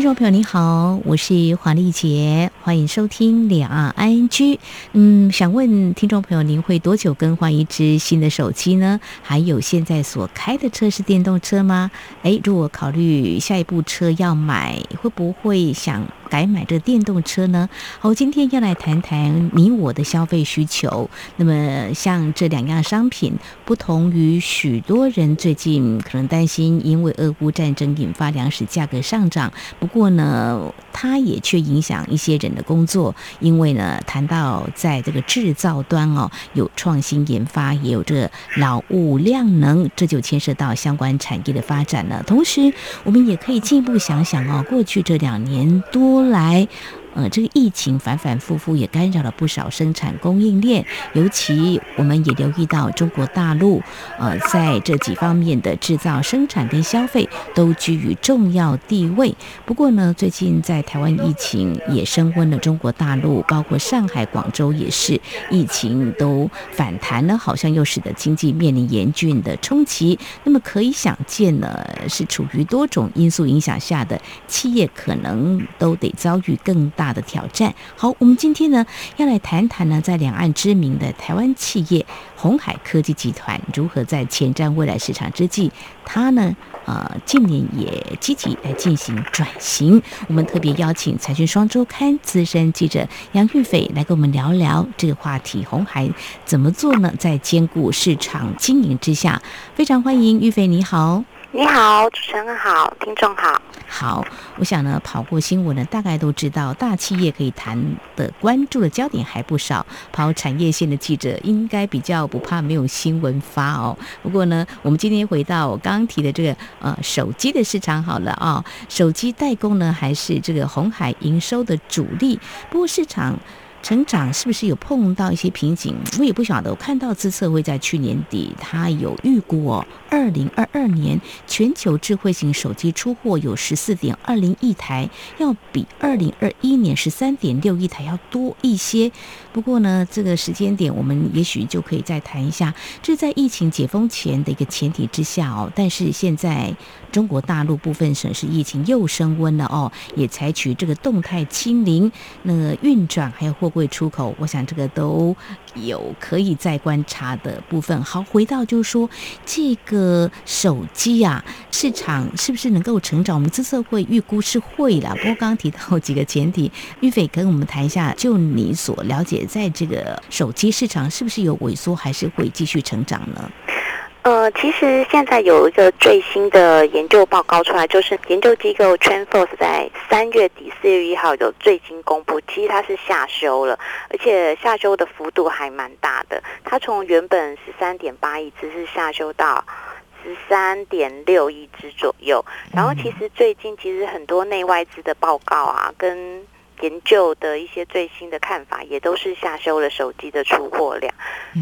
听众朋友，您好，我是黄丽杰，欢迎收听两岸 ING。嗯，想问听众朋友，您会多久更换一只新的手机呢？还有，现在所开的车是电动车吗？诶，如果考虑下一部车要买，会不会想改买这电动车呢？好，今天要来谈谈你我的消费需求。那么，像这两样商品，不同于许多人最近可能担心，因为俄乌战争引发粮食价格上涨。不过呢，它也却影响一些人的工作，因为呢，谈到在这个制造端哦，有创新研发，也有这劳务量能，这就牵涉到相关产业的发展了。同时，我们也可以进一步想想哦，过去这两年多。来，呃，这个疫情反反复复也干扰了不少生产供应链，尤其我们也留意到中国大陆，呃，在这几方面的制造、生产跟消费都居于重要地位。不过呢，最近在台湾疫情也升温了，中国大陆包括上海、广州也是疫情都反弹了，好像又使得经济面临严峻的冲击。那么可以想见呢，是处于多种因素影响下的企业，可能都得遭遇更大的挑战。好，我们今天呢要来谈谈呢，在两岸知名的台湾企业鸿海科技集团如何在前瞻未来市场之际，它呢呃近年也积极来进行转型。我们特别邀请财讯双周刊资深记者杨玉斐来跟我们聊聊这个话题。红海怎么做呢？在兼顾市场经营之下，非常欢迎玉斐，你好。你好，主持人好，听众好。好，我想呢，跑过新闻呢，大概都知道，大企业可以谈的、关注的焦点还不少。跑产业线的记者应该比较不怕没有新闻发哦。不过呢，我们今天回到我刚刚提的这个呃手机的市场好了啊、手机代工呢还是这个红海营收的主力。不过市场。成长是不是有碰到一些瓶颈？我也不晓得。我看到资策会在去年底，他有预估哦，二零二二年全球智慧型手机出货有十四点二零亿台，要比二零二一年十三点六亿台要多一些。不过呢，这个时间点我们也许就可以再谈一下，这在疫情解封前的一个前提之下哦。但是现在中国大陆部分省市疫情又升温了哦，也采取这个动态清零，那个运转还有货柜出口，我想这个都有可以再观察的部分。好，回到就是说这个手机啊，市场是不是能够成长？我们资策会预估是会的。不过刚刚提到几个前提，玉斐跟我们谈一下，就你所了解。在这个手机市场是不是有萎缩，还是会继续成长呢？呃，其实现在有一个最新的研究报告出来，就是研究机构 TrendForce 在三月底四月一号有最新公布，其实它是下修了，而且下修的幅度还蛮大的。它从原本十三点八亿只是下修到十三点六亿只左右。然后其实最近其实很多内外资的报告啊，跟研究的一些最新的看法，也都是下修了手机的出货量，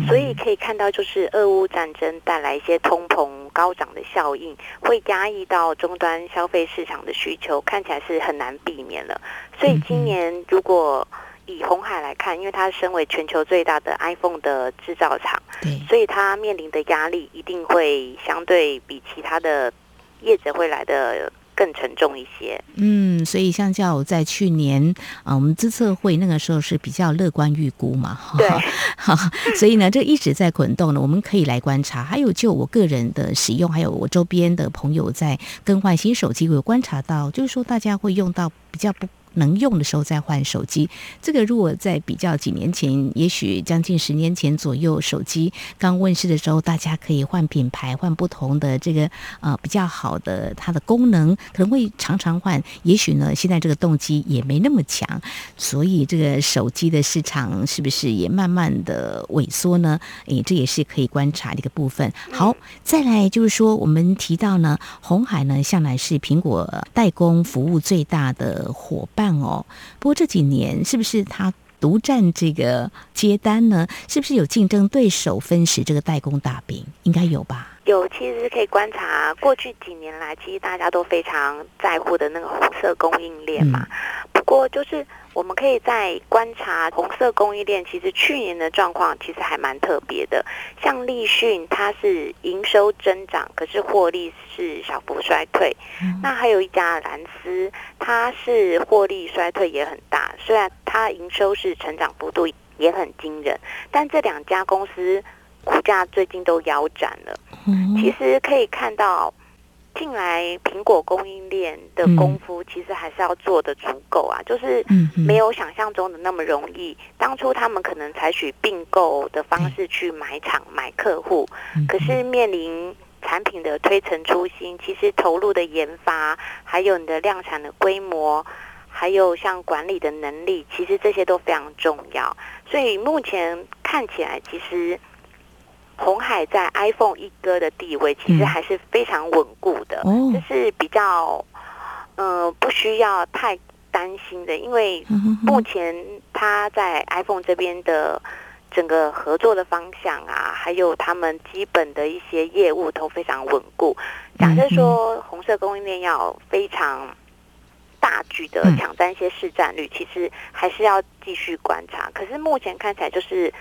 所以可以看到，就是俄乌战争带来一些通膨高涨的效应，会压抑到终端消费市场的需求，看起来是很难避免了。所以今年如果以红海来看，因为它身为全球最大的 iPhone 的制造厂，所以它面临的压力一定会相对比其他的业者会来的。更沉重一些，嗯，所以相较在去年啊，我们资策会那个时候是比较乐观预估嘛，对，好，所以呢，这一直在滚动呢，我们可以来观察。还有就我个人的使用，还有我周边的朋友在更换新手机，我有观察到，就是说大家会用到比较不。能用的时候再换手机，这个如果在比较几年前，也许将近十年前左右，手机刚问世的时候，大家可以换品牌，换不同的这个呃比较好的它的功能，可能会常常换。也许呢，现在这个动机也没那么强，所以这个手机的市场是不是也慢慢的萎缩呢？诶，这也是可以观察的一个部分。好，再来就是说，我们提到呢，红海呢向来是苹果代工服务最大的伙伴。哦，不过这几年是不是他独占这个接单呢？是不是有竞争对手分食这个代工大饼？应该有吧。有，其实可以观察过去几年来，其实大家都非常在乎的那个红色供应链嘛。嗯、不过，就是我们可以在观察红色供应链，其实去年的状况其实还蛮特别的。像立讯，它是营收增长，可是获利是小幅衰退。嗯、那还有一家蓝思，它是获利衰退也很大，虽然它营收是成长幅度也很惊人，但这两家公司。股价最近都腰斩了，其实可以看到，近来苹果供应链的功夫其实还是要做的足够啊，就是没有想象中的那么容易。当初他们可能采取并购的方式去买厂、买客户，可是面临产品的推陈出新，其实投入的研发，还有你的量产的规模，还有像管理的能力，其实这些都非常重要。所以目前看起来，其实。鸿海在 iPhone 一哥的地位其实还是非常稳固的，这、嗯、是比较呃不需要太担心的，因为目前他在 iPhone 这边的整个合作的方向啊，还有他们基本的一些业务都非常稳固。假设说红色供应链要非常大举的抢占一些市占率，其实还是要继续观察。可是目前看起来就是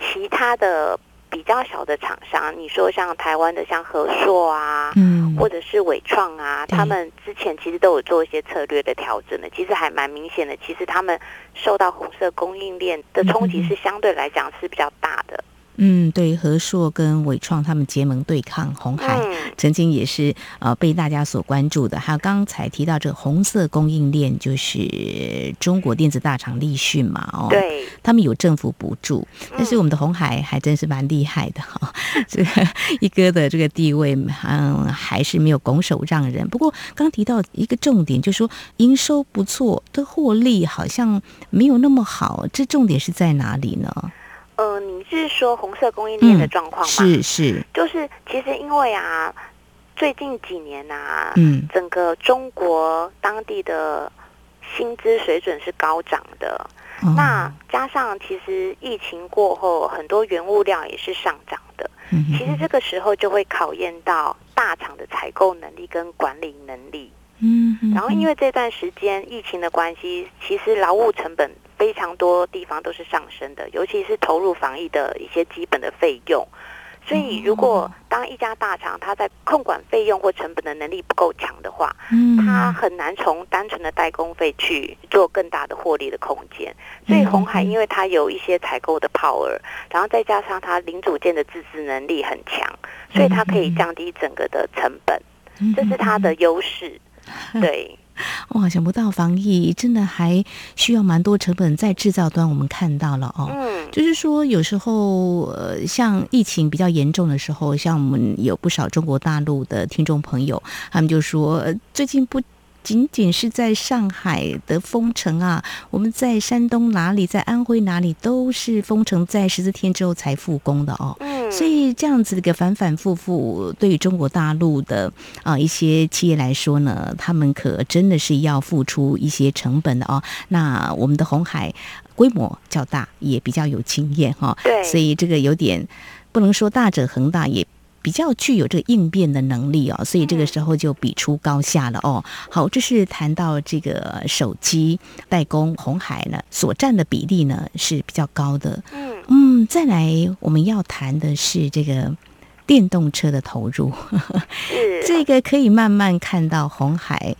其他的。比较小的厂商，你说像台湾的像和硕啊，嗯，或者是伟创啊，他们之前其实都有做一些策略的调整的，其实还蛮明显的。其实他们受到红色供应链的冲击是相对来讲是比较大的。嗯，对，和硕跟纬创他们结盟对抗红海，嗯、曾经也是呃被大家所关注的。还有刚才提到这个红色供应链，就是中国电子大厂立讯嘛，哦，对，他们有政府补助，但是我们的红海还真是蛮厉害的哈，嗯、这个一哥的这个地位，嗯，还是没有拱手让人。不过刚提到一个重点，就是说营收不错，的获利好像没有那么好，这重点是在哪里呢？呃，你是说红色供应链的状况吗？是、嗯、是，是就是其实因为啊，最近几年啊，嗯，整个中国当地的薪资水准是高涨的，哦、那加上其实疫情过后，很多原物料也是上涨的。嗯、其实这个时候就会考验到大厂的采购能力跟管理能力。嗯，然后因为这段时间疫情的关系，其实劳务成本。非常多地方都是上升的，尤其是投入防疫的一些基本的费用。所以，如果当一家大厂它在控管费用或成本的能力不够强的话，嗯，它很难从单纯的代工费去做更大的获利的空间。所以，红海因为它有一些采购的 power，然后再加上它零组件的自制能力很强，所以它可以降低整个的成本，这是它的优势。对。哇，想不到防疫真的还需要蛮多成本在制造端，我们看到了哦。嗯，就是说有时候呃，像疫情比较严重的时候，像我们有不少中国大陆的听众朋友，他们就说最近不仅仅是在上海的封城啊，我们在山东哪里，在安徽哪里都是封城，在十四天之后才复工的哦。嗯，所以这样子的一个反反复复，对于中国大陆的啊一些企业来说呢，他们可真的是要付出一些成本的哦。那我们的红海规模较大，也比较有经验哈。对，所以这个有点不能说大者恒大也。比较具有这个应变的能力哦，所以这个时候就比出高下了哦。好，这是谈到这个手机代工，红海呢所占的比例呢是比较高的。嗯嗯，再来我们要谈的是这个电动车的投入，这个可以慢慢看到红海。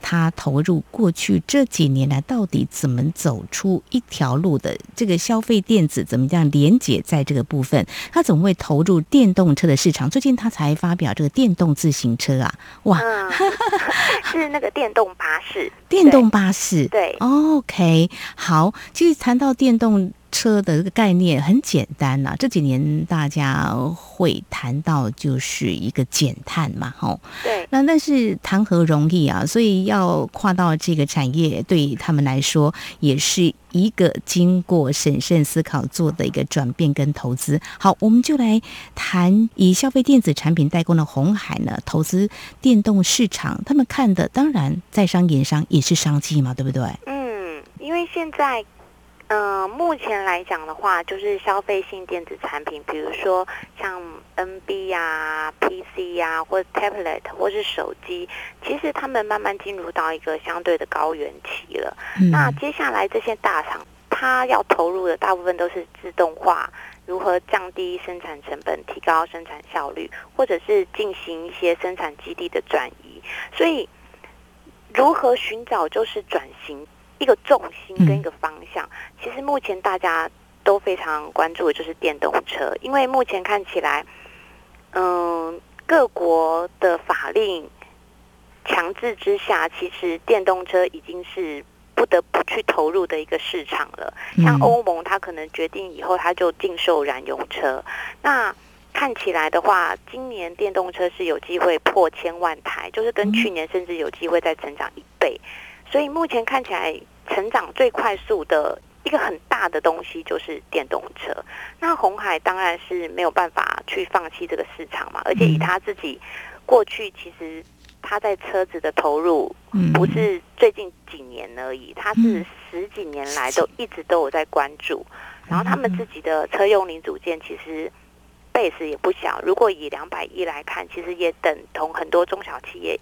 他投入过去这几年来，到底怎么走出一条路的？这个消费电子怎么样连接在这个部分？他怎么会投入电动车的市场？最近他才发表这个电动自行车啊，哇，嗯、是那个电动巴士，电动巴士，对，对，OK，好，其实谈到电动。车的这个概念很简单呐、啊，这几年大家会谈到就是一个减碳嘛，吼。对。那但是谈何容易啊？所以要跨到这个产业，对他们来说也是一个经过审慎思考做的一个转变跟投资。好，我们就来谈以消费电子产品代工的红海呢，投资电动市场，他们看的当然在商言商也是商机嘛，对不对？嗯，因为现在。嗯、呃，目前来讲的话，就是消费性电子产品，比如说像 NB 呀、啊、PC 呀、啊，或者 tablet 或是手机，其实他们慢慢进入到一个相对的高原期了。嗯、那接下来这些大厂，它要投入的大部分都是自动化，如何降低生产成本、提高生产效率，或者是进行一些生产基地的转移。所以，如何寻找就是转型？一个重心跟一个方向，嗯、其实目前大家都非常关注的就是电动车，因为目前看起来，嗯，各国的法令强制之下，其实电动车已经是不得不去投入的一个市场了。像欧盟，它可能决定以后它就禁售燃油车。那看起来的话，今年电动车是有机会破千万台，就是跟去年甚至有机会再成长一倍。所以目前看起来成长最快速的一个很大的东西就是电动车。那红海当然是没有办法去放弃这个市场嘛，而且以他自己过去其实他在车子的投入不是最近几年而已，他是十几年来都一直都有在关注。然后他们自己的车用零组件其实 base 也不小，如果以两百亿来看，其实也等同很多中小企业。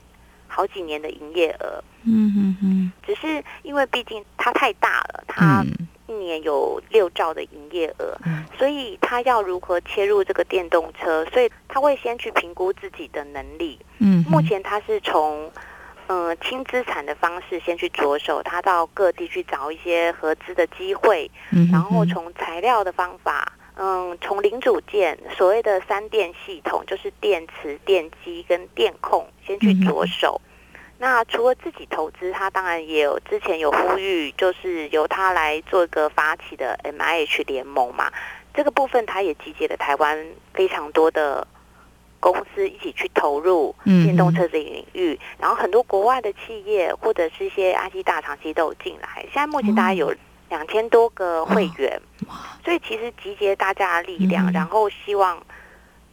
好几年的营业额，嗯嗯嗯，只是因为毕竟它太大了，它一年有六兆的营业额，嗯、所以它要如何切入这个电动车，所以他会先去评估自己的能力。嗯，目前他是从嗯轻资产的方式先去着手，他到各地去找一些合资的机会，嗯、然后从材料的方法。嗯，从零组件，所谓的三电系统，就是电池、电机跟电控，先去着手。嗯、那除了自己投资，他当然也有之前有呼吁，就是由他来做一个发起的 MIH 联盟嘛。这个部分，他也集结了台湾非常多的公司一起去投入电动车的领域，嗯、然后很多国外的企业或者是一些 IT 大厂其实都有进来。现在目前大概有两千多个会员。哦所以其实集结大家的力量，嗯、然后希望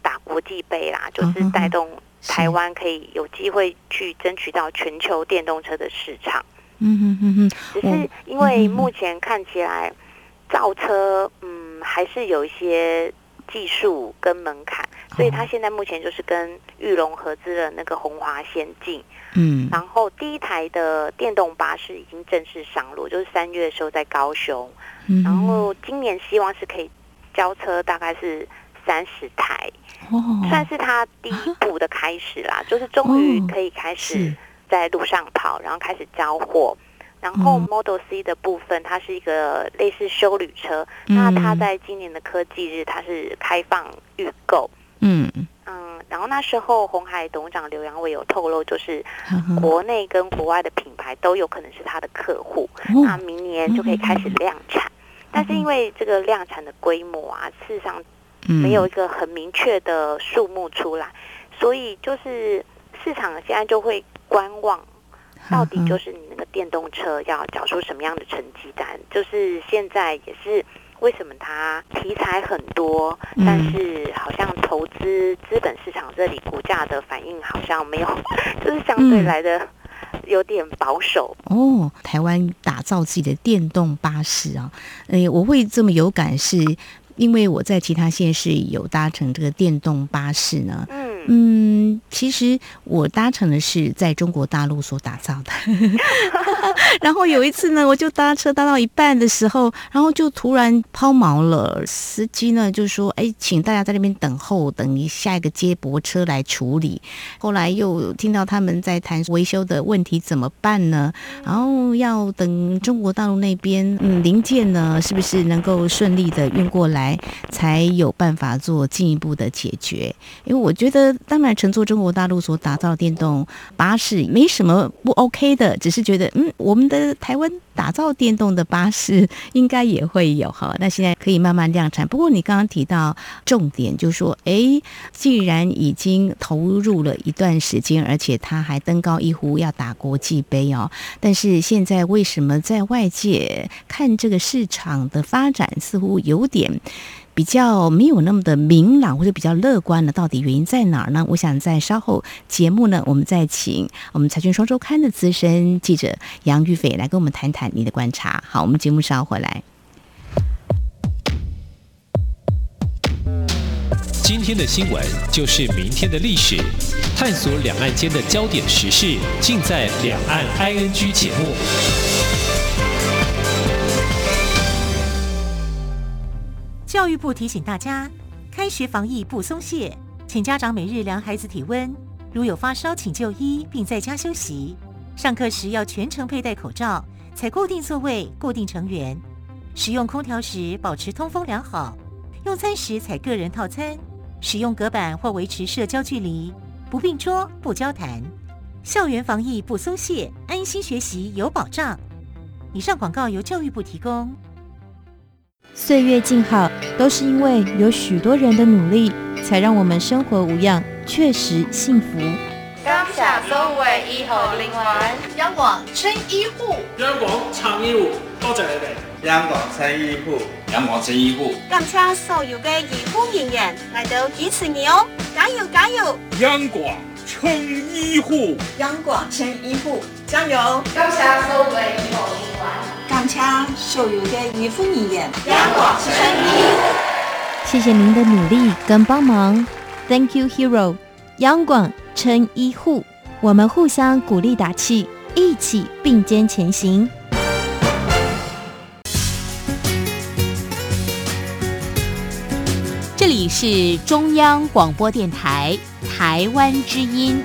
打国际杯啦，就是带动台湾可以有机会去争取到全球电动车的市场。嗯哼哼哼。只是因为目前看起来造车，嗯，还是有一些技术跟门槛，所以他现在目前就是跟玉龙合资的那个红华先进。嗯。然后第一台的电动巴士已经正式上路，就是三月的时候在高雄。然后今年希望是可以交车，大概是三十台，算是他第一步的开始啦。就是终于可以开始在路上跑，然后开始交货。然后 Model C 的部分，它是一个类似修旅车。那它在今年的科技日，它是开放预购。嗯嗯。然后那时候红海董事长刘阳伟有透露，就是国内跟国外的品牌都有可能是他的客户。那明年就可以开始量产。但是因为这个量产的规模啊，事实上没有一个很明确的数目出来，所以就是市场现在就会观望，到底就是你那个电动车要缴出什么样的成绩单？就是现在也是为什么它题材很多，但是好像投资资本市场这里股价的反应好像没有，就是相对来的。有点保守哦。台湾打造自己的电动巴士啊，诶，我会这么有感，是因为我在其他县市有搭乘这个电动巴士呢。嗯，其实我搭乘的是在中国大陆所打造的，然后有一次呢，我就搭车搭到一半的时候，然后就突然抛锚了。司机呢就说：“哎，请大家在那边等候，等一下一个接驳车来处理。”后来又听到他们在谈维修的问题怎么办呢？然后要等中国大陆那边嗯零件呢是不是能够顺利的运过来，才有办法做进一步的解决？因为我觉得。当然，乘坐中国大陆所打造的电动巴士没什么不 OK 的，只是觉得，嗯，我们的台湾打造电动的巴士应该也会有哈。那现在可以慢慢量产。不过你刚刚提到重点，就是说，哎，既然已经投入了一段时间，而且他还登高一呼要打国际杯哦，但是现在为什么在外界看这个市场的发展似乎有点？比较没有那么的明朗，或者比较乐观的，到底原因在哪儿呢？我想在稍后节目呢，我们再请我们《财讯双周刊》的资深记者杨玉斐来跟我们谈谈你的观察。好，我们节目稍后回来。今天的新闻就是明天的历史，探索两岸间的焦点时事，尽在《两岸 ING》节目。教育部提醒大家，开学防疫不松懈，请家长每日量孩子体温，如有发烧，请就医并在家休息。上课时要全程佩戴口罩，采固定座位、固定成员。使用空调时保持通风良好。用餐时采个人套餐。使用隔板或维持社交距离，不并桌、不交谈。校园防疫不松懈，安心学习有保障。以上广告由教育部提供。岁月静好，都是因为有许多人的努力，才让我们生活无恙，确实幸福。感谢所有医护人员，央广青医护，央广长医护，多谢你哋。央广青医护，央广青医护，感谢所有嘅医护人员来到支持你哦，加油加油！央广青医护，央广青医护，加油！感谢所有嘅医护人员，感谢所有的医护人员，央广青医护，谢谢您的努力跟帮忙，Thank you, hero！央广撑医护，我们互相鼓励打气，一起并肩前行。这里是中央广播电台台湾之音。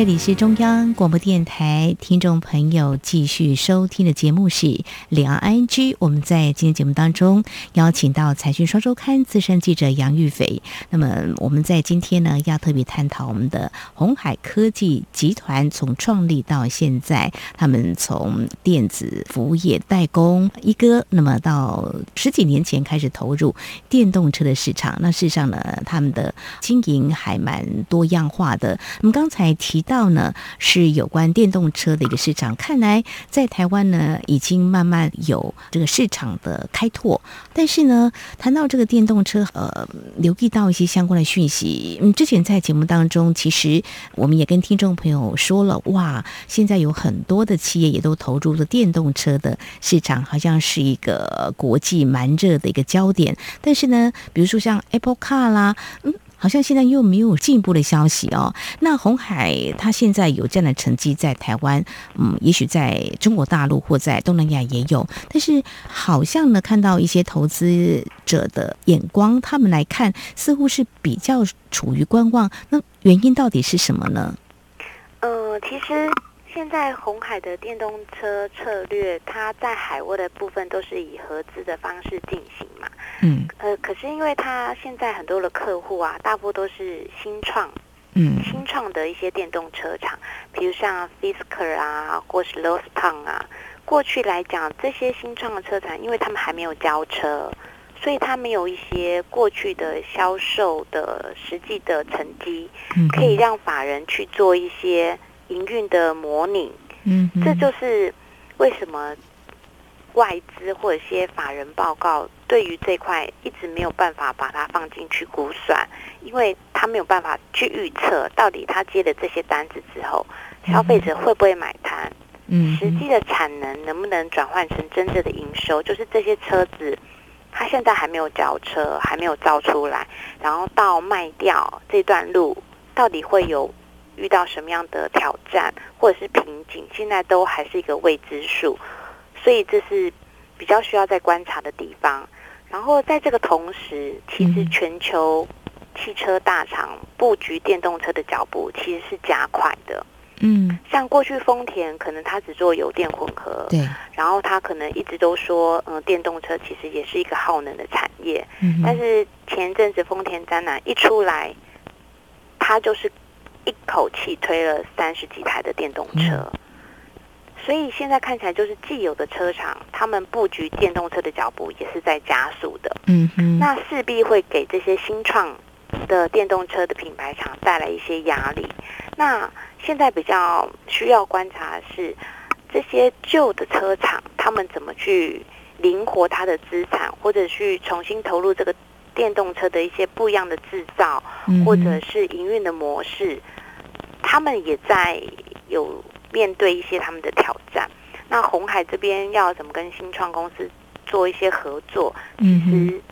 这里是中央广播电台，听众朋友继续收听的节目是《两岸 ING》。我们在今天节目当中邀请到《财讯双周刊》资深记者杨玉斐。那么我们在今天呢，要特别探讨我们的鸿海科技集团从创立到现在，他们从电子服务业代工一哥，那么到十几年前开始投入电动车的市场。那事实上呢，他们的经营还蛮多样化的。我们刚才提。到呢，是有关电动车的一个市场，看来在台湾呢已经慢慢有这个市场的开拓。但是呢，谈到这个电动车，呃，留意到一些相关的讯息。嗯，之前在节目当中，其实我们也跟听众朋友说了，哇，现在有很多的企业也都投入了电动车的市场，好像是一个国际蛮热的一个焦点。但是呢，比如说像 Apple Car 啦，嗯。好像现在又没有进一步的消息哦。那红海它现在有这样的成绩在台湾，嗯，也许在中国大陆或在东南亚也有，但是好像呢，看到一些投资者的眼光，他们来看似乎是比较处于观望。那原因到底是什么呢？呃，其实现在红海的电动车策略，它在海外的部分都是以合资的方式进行嘛。嗯，呃，可是因为它现在很多的客户啊，大部分都是新创，嗯，新创的一些电动车厂，比如像 Fisker 啊，或是 Lordstown 啊。过去来讲，这些新创的车厂，因为他们还没有交车，所以他没有一些过去的销售的实际的成绩，可以让法人去做一些营运的模拟。嗯，这就是为什么。外资或者一些法人报告对于这块一直没有办法把它放进去估算，因为他没有办法去预测到底他接的这些单子之后，消费者会不会买单，嗯，实际的产能能不能转换成真正的营收，就是这些车子，他现在还没有交车，还没有造出来，然后到卖掉这段路，到底会有遇到什么样的挑战或者是瓶颈，现在都还是一个未知数。所以这是比较需要在观察的地方。然后在这个同时，其实全球汽车大厂布局电动车的脚步其实是加快的。嗯，像过去丰田可能它只做油电混合，对，然后它可能一直都说，嗯，电动车其实也是一个耗能的产业。嗯，但是前阵子丰田展览一出来，它就是一口气推了三十几台的电动车。嗯所以现在看起来，就是既有的车厂，他们布局电动车的脚步也是在加速的。嗯哼，那势必会给这些新创的电动车的品牌厂带来一些压力。那现在比较需要观察的是，这些旧的车厂，他们怎么去灵活它的资产，或者去重新投入这个电动车的一些不一样的制造，或者是营运的模式，他们也在有。面对一些他们的挑战，那红海这边要怎么跟新创公司做一些合作，嗯、其实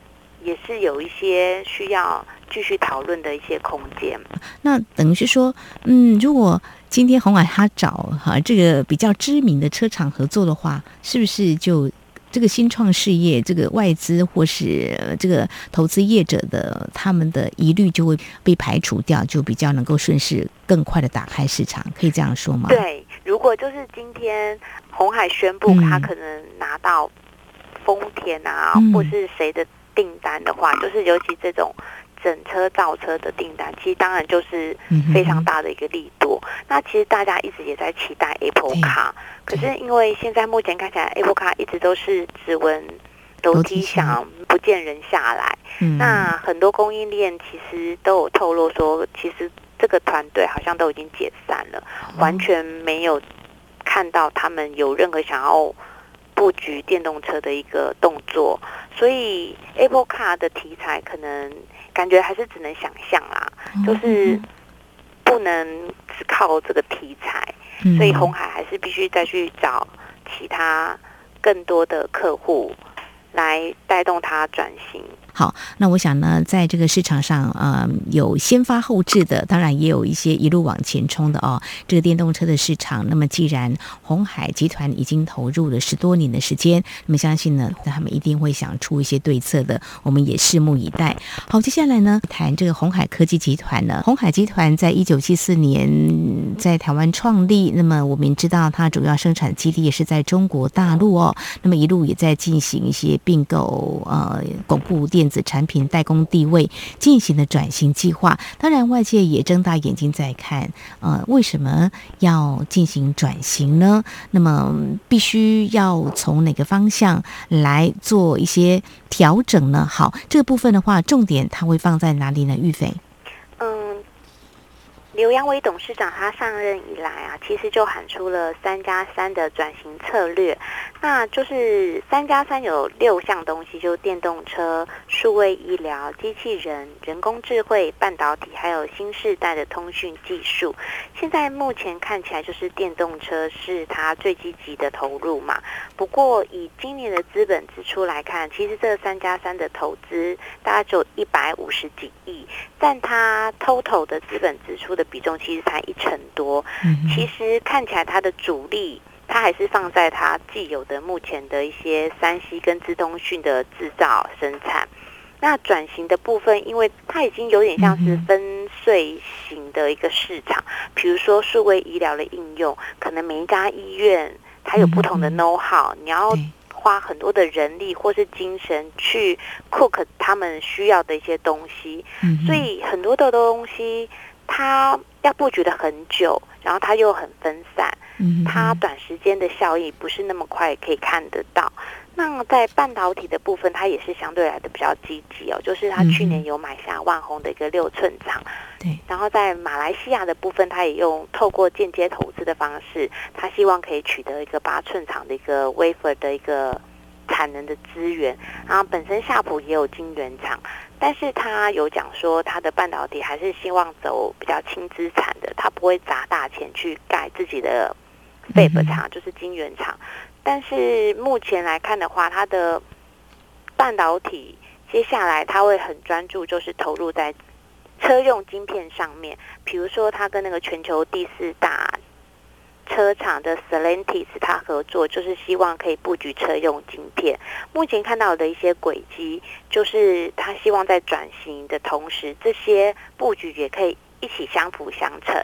也是有一些需要继续讨论的一些空间。那等于是说，嗯，如果今天红海他找哈这个比较知名的车厂合作的话，是不是就？这个新创事业，这个外资或是这个投资业者的他们的疑虑就会被排除掉，就比较能够顺势更快的打开市场，可以这样说吗？对，如果就是今天红海宣布他可能拿到丰田啊，嗯、或是谁的订单的话，就是尤其这种。整车造车的订单，其实当然就是非常大的一个力度。嗯、那其实大家一直也在期待 Apple Car，可是因为现在目前看起来 Apple Car 一直都是只闻楼梯响，不见人下来。嗯、那很多供应链其实都有透露说，其实这个团队好像都已经解散了，嗯、完全没有看到他们有任何想要布局电动车的一个动作。所以 Apple Car 的题材可能。感觉还是只能想象啦，就是不能只靠这个题材，所以红海还是必须再去找其他更多的客户来带动它转型。好，那我想呢，在这个市场上，呃，有先发后制的，当然也有一些一路往前冲的哦。这个电动车的市场，那么既然鸿海集团已经投入了十多年的时间，那么相信呢，他们一定会想出一些对策的。我们也拭目以待。好，接下来呢，谈这个鸿海科技集团呢，鸿海集团在一九七四年在台湾创立，那么我们知道它主要生产基地也是在中国大陆哦。那么一路也在进行一些并购，呃，巩固电。子产品代工地位进行的转型计划，当然外界也睁大眼睛在看，呃，为什么要进行转型呢？那么必须要从哪个方向来做一些调整呢？好，这个部分的话，重点它会放在哪里呢？玉斐。刘扬伟董事长他上任以来啊，其实就喊出了三加三的转型策略，那就是三加三有六项东西，就是电动车、数位医疗、机器人、人工智慧、半导体，还有新世代的通讯技术。现在目前看起来，就是电动车是它最积极的投入嘛。不过以今年的资本支出来看，其实这三加三的投资大概只有一百五十几亿，但它 total 的资本支出的。比重其实才一成多，其实看起来它的主力，它还是放在它既有的目前的一些三 C 跟资通讯的制造生产。那转型的部分，因为它已经有点像是分碎型的一个市场，比如说数位医疗的应用，可能每一家医院它有不同的 know how，你要花很多的人力或是精神去 cook 他们需要的一些东西，所以很多的东西。它要布局的很久，然后它又很分散，它短时间的效益不是那么快可以看得到。那在半导体的部分，它也是相对来的比较积极哦，就是它去年有买下万宏的一个六寸厂，对。然后在马来西亚的部分，它也用透过间接投资的方式，它希望可以取得一个八寸厂的一个 wafer 的一个产能的资源。然后本身夏普也有晶圆厂。但是他有讲说，他的半导体还是希望走比较轻资产的，他不会砸大钱去盖自己的 fab 厂，就是晶圆厂。但是目前来看的话，它的半导体接下来他会很专注，就是投入在车用晶片上面，比如说他跟那个全球第四大。车厂的 Stellantis 他合作，就是希望可以布局车用晶片。目前看到的一些轨迹，就是他希望在转型的同时，这些布局也可以一起相辅相成，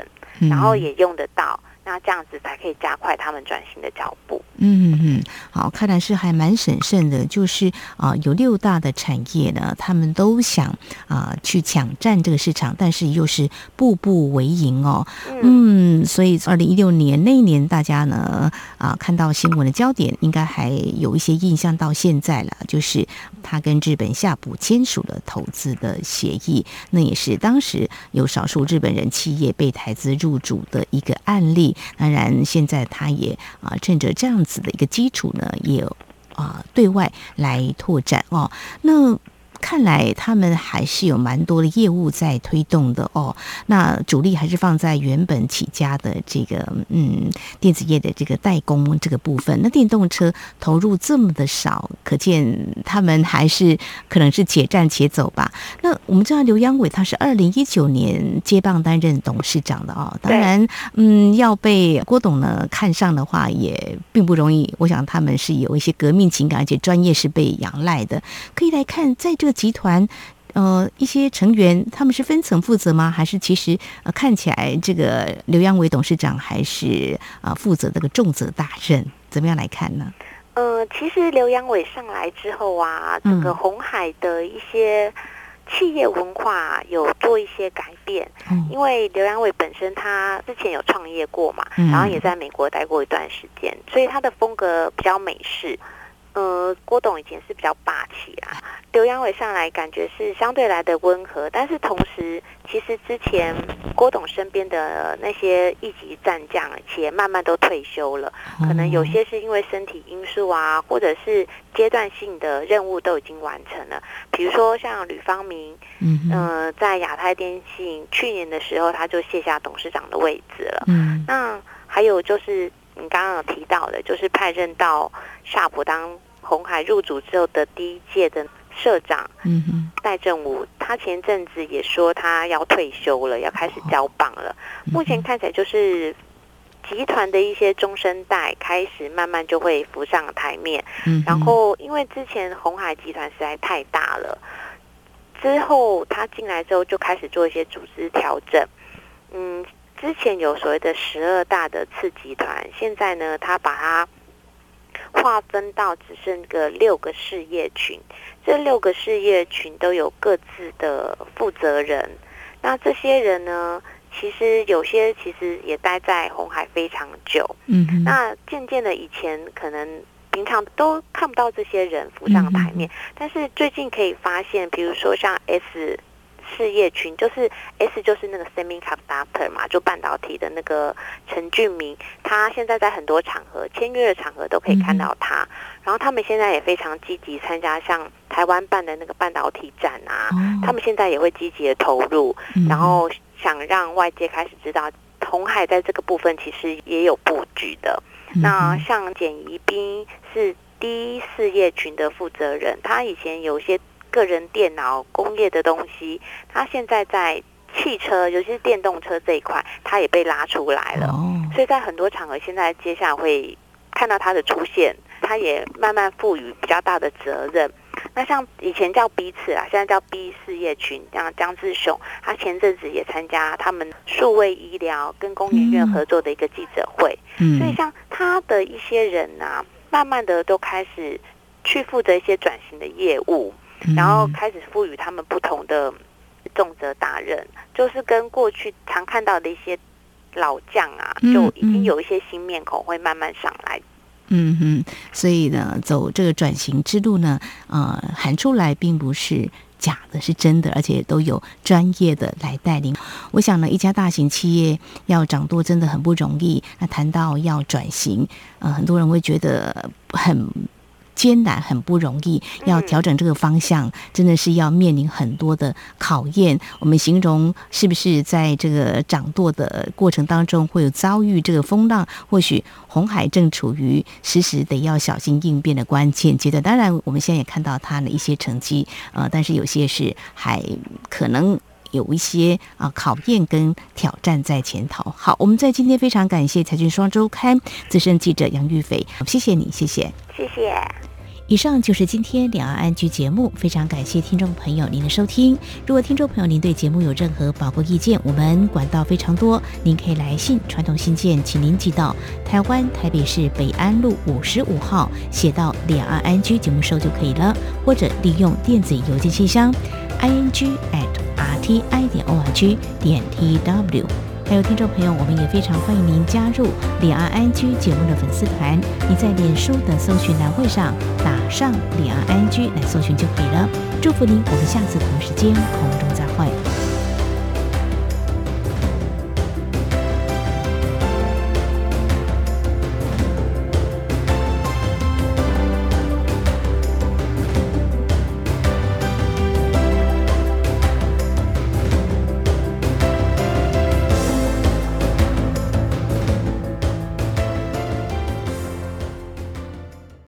然后也用得到。那这样子才可以加快他们转型的脚步。嗯嗯嗯，好，看来是还蛮审慎的。就是啊、呃，有六大的产业呢，他们都想啊、呃、去抢占这个市场，但是又是步步为营哦。嗯，嗯，所以二零一六年那一年，大家呢啊、呃、看到新闻的焦点，应该还有一些印象到现在了。就是他跟日本夏普签署了投资的协议，那也是当时有少数日本人企业被台资入主的一个案例。当然，现在他也啊，趁着这样子的一个基础呢，也啊对外来拓展哦。那看来他们还是有蛮多的业务在推动的哦。那主力还是放在原本起家的这个嗯电子业的这个代工这个部分。那电动车投入这么的少，可见他们还是可能是且战且走吧。那我们知道刘扬伟他是二零一九年接棒担任董事长的哦。当然，嗯，要被郭董呢看上的话也并不容易。我想他们是有一些革命情感，而且专业是被仰赖的。可以来看，在这个集团，呃，一些成员他们是分层负责吗？还是其实呃看起来这个刘阳伟董事长还是啊、呃、负责这个重责大任？怎么样来看呢？呃，其实刘阳伟上来之后啊，整个红海的一些企业文化有做一些改变。嗯，因为刘阳伟本身他之前有创业过嘛，嗯，然后也在美国待过一段时间，所以他的风格比较美式。呃，郭董以前是比较霸气啊，刘扬伟上来感觉是相对来的温和，但是同时，其实之前郭董身边的那些一级战将，其实慢慢都退休了，可能有些是因为身体因素啊，或者是阶段性的任务都已经完成了，比如说像吕方明，嗯、呃，在亚太电信去年的时候他就卸下董事长的位置了，嗯，那还有就是你刚刚有提到的，就是派任到夏普当。红海入主之后的第一届的社长，嗯哼，戴正武，他前阵子也说他要退休了，要开始交棒了。目前看起来就是集团的一些中生代开始慢慢就会浮上台面。嗯，然后因为之前红海集团实在太大了，之后他进来之后就开始做一些组织调整。嗯，之前有所谓的十二大的次集团，现在呢，他把它。划分到只剩个六个事业群，这六个事业群都有各自的负责人。那这些人呢，其实有些其实也待在红海非常久。嗯，那渐渐的，以前可能平常都看不到这些人浮上台面，嗯、但是最近可以发现，比如说像 S。事业群就是 S，就是那个 semiconductor 嘛，就半导体的那个陈俊明，他现在在很多场合签约的场合都可以看到他。然后他们现在也非常积极参加像台湾办的那个半导体展啊，他们现在也会积极的投入，然后想让外界开始知道鸿海在这个部分其实也有布局的。那像简宜斌是第一事业群的负责人，他以前有些。个人电脑工业的东西，他现在在汽车，尤其是电动车这一块，他也被拉出来了。所以在很多场合，现在接下来会看到他的出现，他也慢慢赋予比较大的责任。那像以前叫 B 次啊，现在叫 B 事业群，像江志雄，他前阵子也参加他们数位医疗跟工研院合作的一个记者会。所以像他的一些人啊，慢慢的都开始去负责一些转型的业务。然后开始赋予他们不同的重责大任，就是跟过去常看到的一些老将啊，就已经有一些新面孔会慢慢上来。嗯哼，所以呢，走这个转型之路呢，呃，喊出来并不是假的，是真的，而且都有专业的来带领。我想呢，一家大型企业要掌舵真的很不容易。那谈到要转型，呃，很多人会觉得很。艰难很不容易，要调整这个方向，真的是要面临很多的考验。我们形容是不是在这个掌舵的过程当中会有遭遇这个风浪？或许红海正处于时时得要小心应变的关键阶段。当然，我们现在也看到它的一些成绩，呃，但是有些是还可能有一些啊考验跟挑战在前头。好，我们在今天非常感谢《财讯双周刊》资深记者杨玉斐，谢谢你，谢谢，谢谢。以上就是今天两岸安居节目，非常感谢听众朋友您的收听。如果听众朋友您对节目有任何宝贵意见，我们管道非常多，您可以来信传统信件，请您寄到台湾台北市北安路五十五号，写到两岸安居节目收就可以了，或者利用电子邮件信箱 i n g at r t i 点 o r g 点 t w。还有听众朋友，我们也非常欢迎您加入李安安居节目的粉丝团。你在脸书的搜寻栏位上打上李安安居来搜寻就可以了。祝福您，我们下次同时间空中再会。